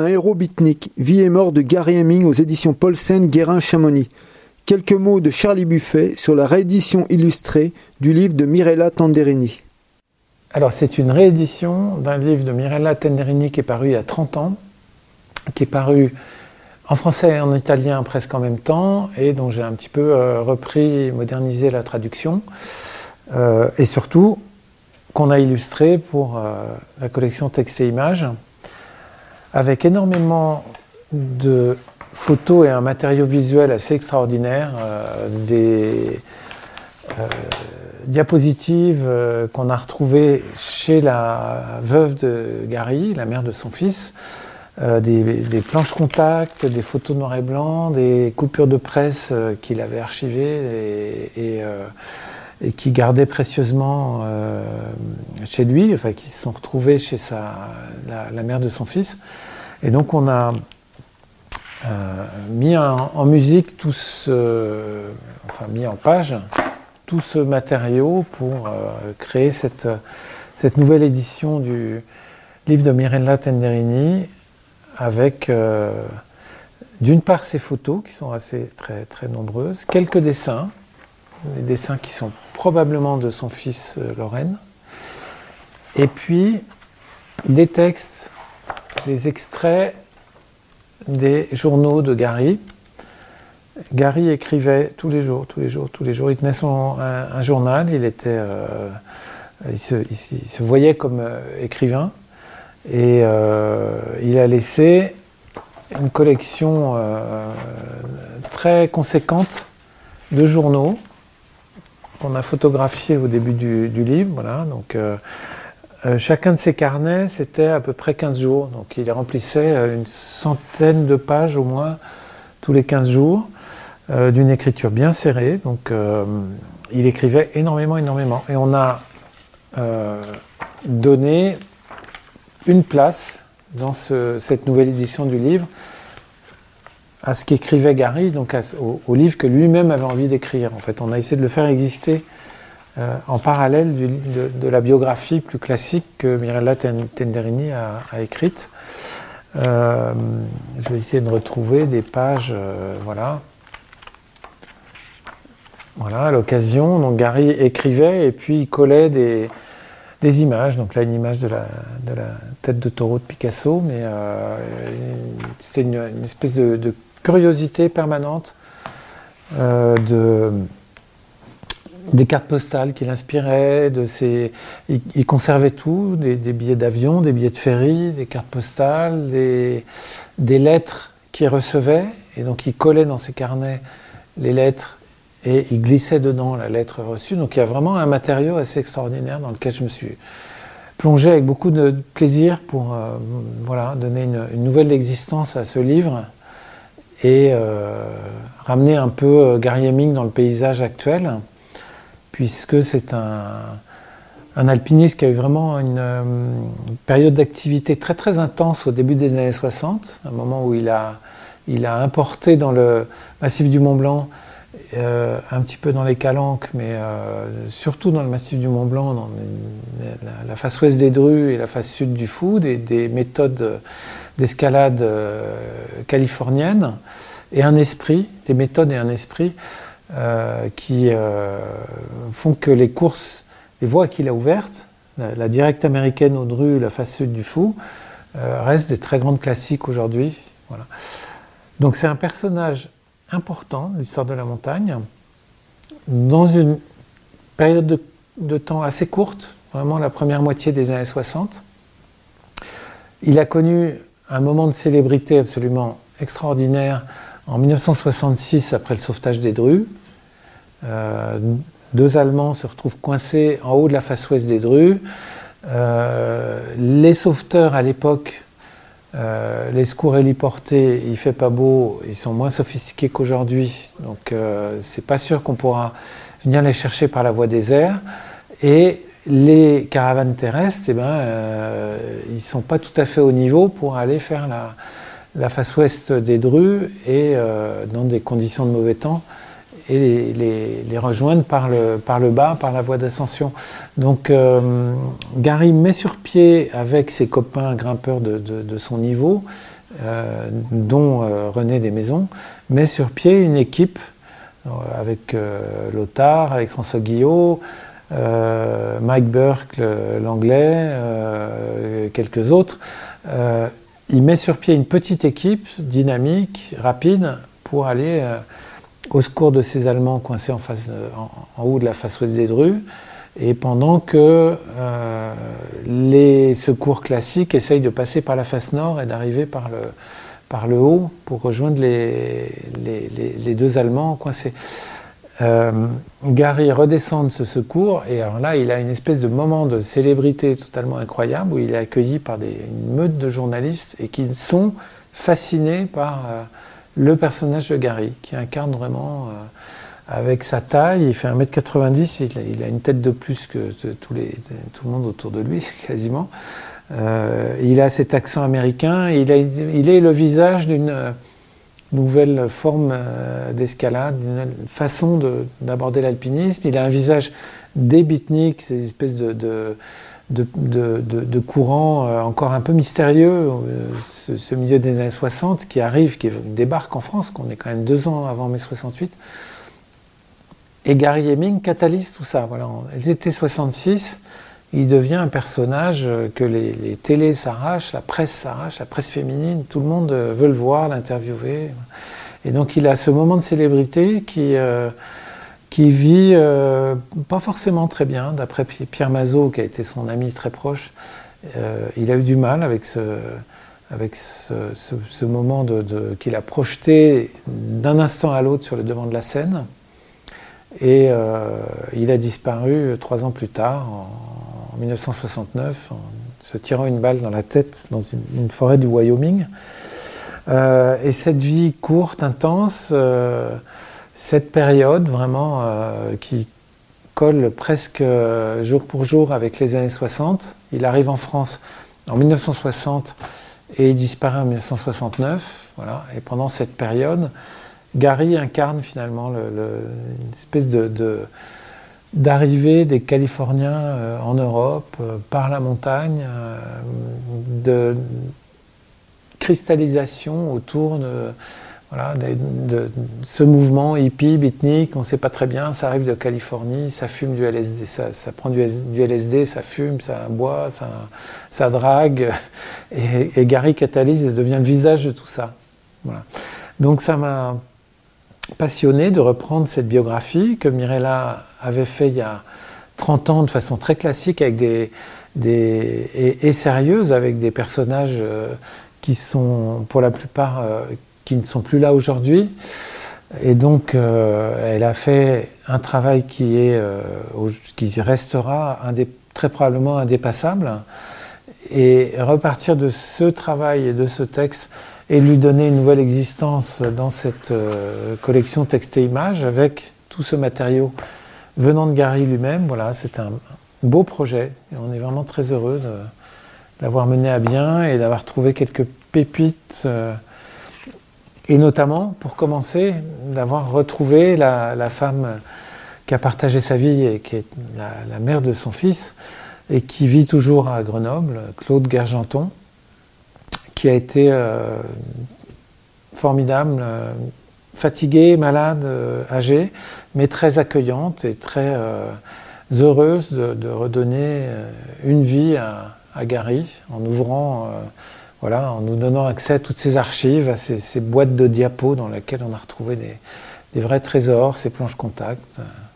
Un héros bitnique, vie et mort de Gary Hemming aux éditions Paulsen Guérin Chamonix. Quelques mots de Charlie Buffet sur la réédition illustrée du livre de Mirella Tanderini. Alors c'est une réédition d'un livre de Mirella Tanderini qui est paru il y a 30 ans, qui est paru en français et en italien presque en même temps, et dont j'ai un petit peu euh, repris, modernisé la traduction, euh, et surtout qu'on a illustré pour euh, la collection Texte et Images, avec énormément de photos et un matériau visuel assez extraordinaire, des diapositives qu'on a retrouvées chez la veuve de Gary, la mère de son fils, euh, des, planches contact, des photos noir et blanc, des coupures de presse euh, qu'il avait archivées et, euh, qui gardait précieusement chez lui, enfin qui se sont retrouvées chez la, mère de son fils. Et donc on a mis en, musique tout ce, enfin mis en page tout ce matériau pour créer cette, cette nouvelle édition du livre de Mirella Tenderini avec euh, d'une part ces photos qui sont assez très, très nombreuses, quelques dessins, des dessins qui sont probablement de son fils euh, Lorraine, et puis des textes, des extraits des journaux de Gary. Gary écrivait tous les jours, tous les jours, tous les jours. Il tenait son, un, journal, euh, il, se, voyait comme écrivain. Et euh, il a laissé une collection euh, très conséquente de journaux qu'on a photographiés au début du, livre. Voilà, donc, euh, chacun de ces carnets, c'était à peu près 15 jours. Donc il remplissait une centaine de pages au moins tous les 15 jours, d'une écriture bien serrée. Donc il écrivait énormément, énormément. Et on a donné une place dans cette nouvelle édition du livre à ce qu'écrivait Gary, donc au, livre que lui-même avait envie d'écrire. En fait, on a essayé de le faire exister euh, en parallèle de, la biographie plus classique que Mirella Tenderini a, écrite. Euh, je vais essayer de retrouver des pages, euh, voilà. Voilà, à l'occasion, donc Gary écrivait et puis il collait des, images. Donc là, une image de la, tête de taureau de Picasso, mais c'était une, espèce de, curiosité permanente euh, de, des cartes postales qu'il inspirait, il, conservait tout, des, billets d'avion, des billets de ferry, des cartes postales, des, des lettres qu'il recevait, et donc il collait dans ses carnets les lettres et il glissait dedans la lettre reçue. Donc il y a vraiment un matériau assez extraordinaire dans lequel je me suis plongé avec beaucoup de plaisir pour euh, voilà, donner une, nouvelle existence à ce livre et euh, ramener un peu euh, Gary Heming dans le paysage actuel, puisque c'est un, un, alpiniste qui a eu vraiment une, période d'activité très très intense au début des années 60, un moment où il a, il a importé dans le massif du Mont Blanc euh, un petit peu dans les Calanques, mais euh, surtout dans le massif du Mont Blanc, dans la, face ouest des Drues et la face sud du Fou, des, méthodes d'escalade euh, californiennes, et un esprit, des méthodes et un esprit qui font que les courses, les voies qu'il a ouvertes, la, directe américaine aux Drues, la face sud du Fou, restent des très grandes classiques aujourd'hui. Voilà. Donc c'est un personnage important, l'histoire de la montagne, dans une période de, temps assez courte, vraiment la première moitié des années 60. Il a connu un moment de célébrité absolument extraordinaire en 1966 après le sauvetage des Drues. Euh, deux Allemands se retrouvent coincés en haut de la face ouest des Drues. Euh, les sauveteurs à l'époque euh, les secours héliportés, il fait pas beau, ils sont moins sophistiqués qu'aujourd'hui, donc euh, c'est pas sûr qu'on pourra venir les chercher par la voie des airs. Et les caravanes terrestres, eh ben, euh, ils sont pas tout à fait au niveau pour aller faire la, face ouest des Drues et dans des conditions de mauvais temps et les, rejoindre par le, par le bas, par la voie d'ascension. Donc Gary met sur pied avec ses copains grimpeurs de, de son niveau, dont René Desmaisons, met sur pied une équipe avec Lothar, avec François Guillot, euh, Mike Burke, l'anglais, euh, quelques autres. Euh, il met sur pied une petite équipe dynamique, rapide, pour aller au secours de ces Allemands coincés en, face, en, haut de la face ouest des Drues, et pendant que les secours classiques essayent de passer par la face nord et d'arriver par le, haut pour rejoindre les, deux Allemands coincés. Euh, Gary redescend de ce secours et alors là, il a une espèce de moment de célébrité totalement incroyable où il est accueilli par des, une meute de journalistes et qui sont fascinés par euh, le personnage de Gary, qui incarne vraiment euh, avec sa taille, il fait 1m90, il a, une tête de plus que tout le monde autour de lui, quasiment. il a cet accent américain, il, a, il est le visage d'une nouvelle forme euh, d'escalade, une façon d'aborder l'alpinisme. Il a un visage débitnique, ces espèces de, de, courants euh, encore un peu mystérieux, euh, ce, milieu des années 60 qui arrive, qui débarque en France, qu'on est quand même deux ans avant mai 68. Et Gary Heming catalyse tout ça. Voilà. L'été 66, il devient un personnage que les, les télés s'arrachent, la presse s'arrache, la presse féminine, tout le monde veut le voir, l'interviewer. Et donc il a ce moment de célébrité qui, euh, qui vit euh, pas forcément très bien, d'après Pierre Mazot, qui a été son ami très proche. Euh, il a eu du mal avec ce, moment qu'il a projeté d'un instant à l'autre sur le devant de la scène. Et il a disparu trois ans plus tard, en, 1969 en se tirant une balle dans la tête dans une, forêt du Wyoming. Euh, et cette vie courte, intense, euh, cette période vraiment euh, qui colle presque jour pour jour avec les années 60. Il arrive en France en 1960 et il disparaît en 1969. Voilà. Et pendant cette période, Gary incarne finalement le, une espèce d'arrivée des Californiens euh, en Europe euh, par la montagne, euh, de cristallisation autour de, voilà, de, ce mouvement hippie, beatnik, on ne sait pas très bien, ça arrive de Californie, ça fume du LSD, ça, prend du, LSD, ça fume, ça boit, ça, ça drague, et, Gary catalyse devient le visage de tout ça. Voilà. Donc ça m'a passionné de reprendre cette biographie que Mirella avait fait il y a 30 ans de façon très classique et, sérieuse avec des personnages euh, qui sont pour la plupart euh, qui ne sont plus là aujourd'hui. Et donc, euh, elle a fait un travail qui, est, qui restera très probablement indépassable. Et repartir de ce travail et de ce texte et lui donner une nouvelle existence dans cette collection texte et images avec tout ce matériau venant de Gary lui-même, voilà, c'est un beau projet et on est vraiment très heureux de l'avoir mené à bien et d'avoir trouvé quelques pépites euh, et notamment, pour commencer, d'avoir retrouvé la, femme qui a partagé sa vie et qui est la, mère de son fils et qui vit toujours à Grenoble, Claude Gergenton, qui a été euh, formidable, euh, fatiguée, malade, euh, âgée, mais très accueillante et très heureuse de, redonner une vie à, Gary en ouvrant, voilà, en nous donnant accès à toutes ces archives, à ces, boîtes de diapos dans lesquelles on a retrouvé des, des vrais trésors, ces planches contact. voilà.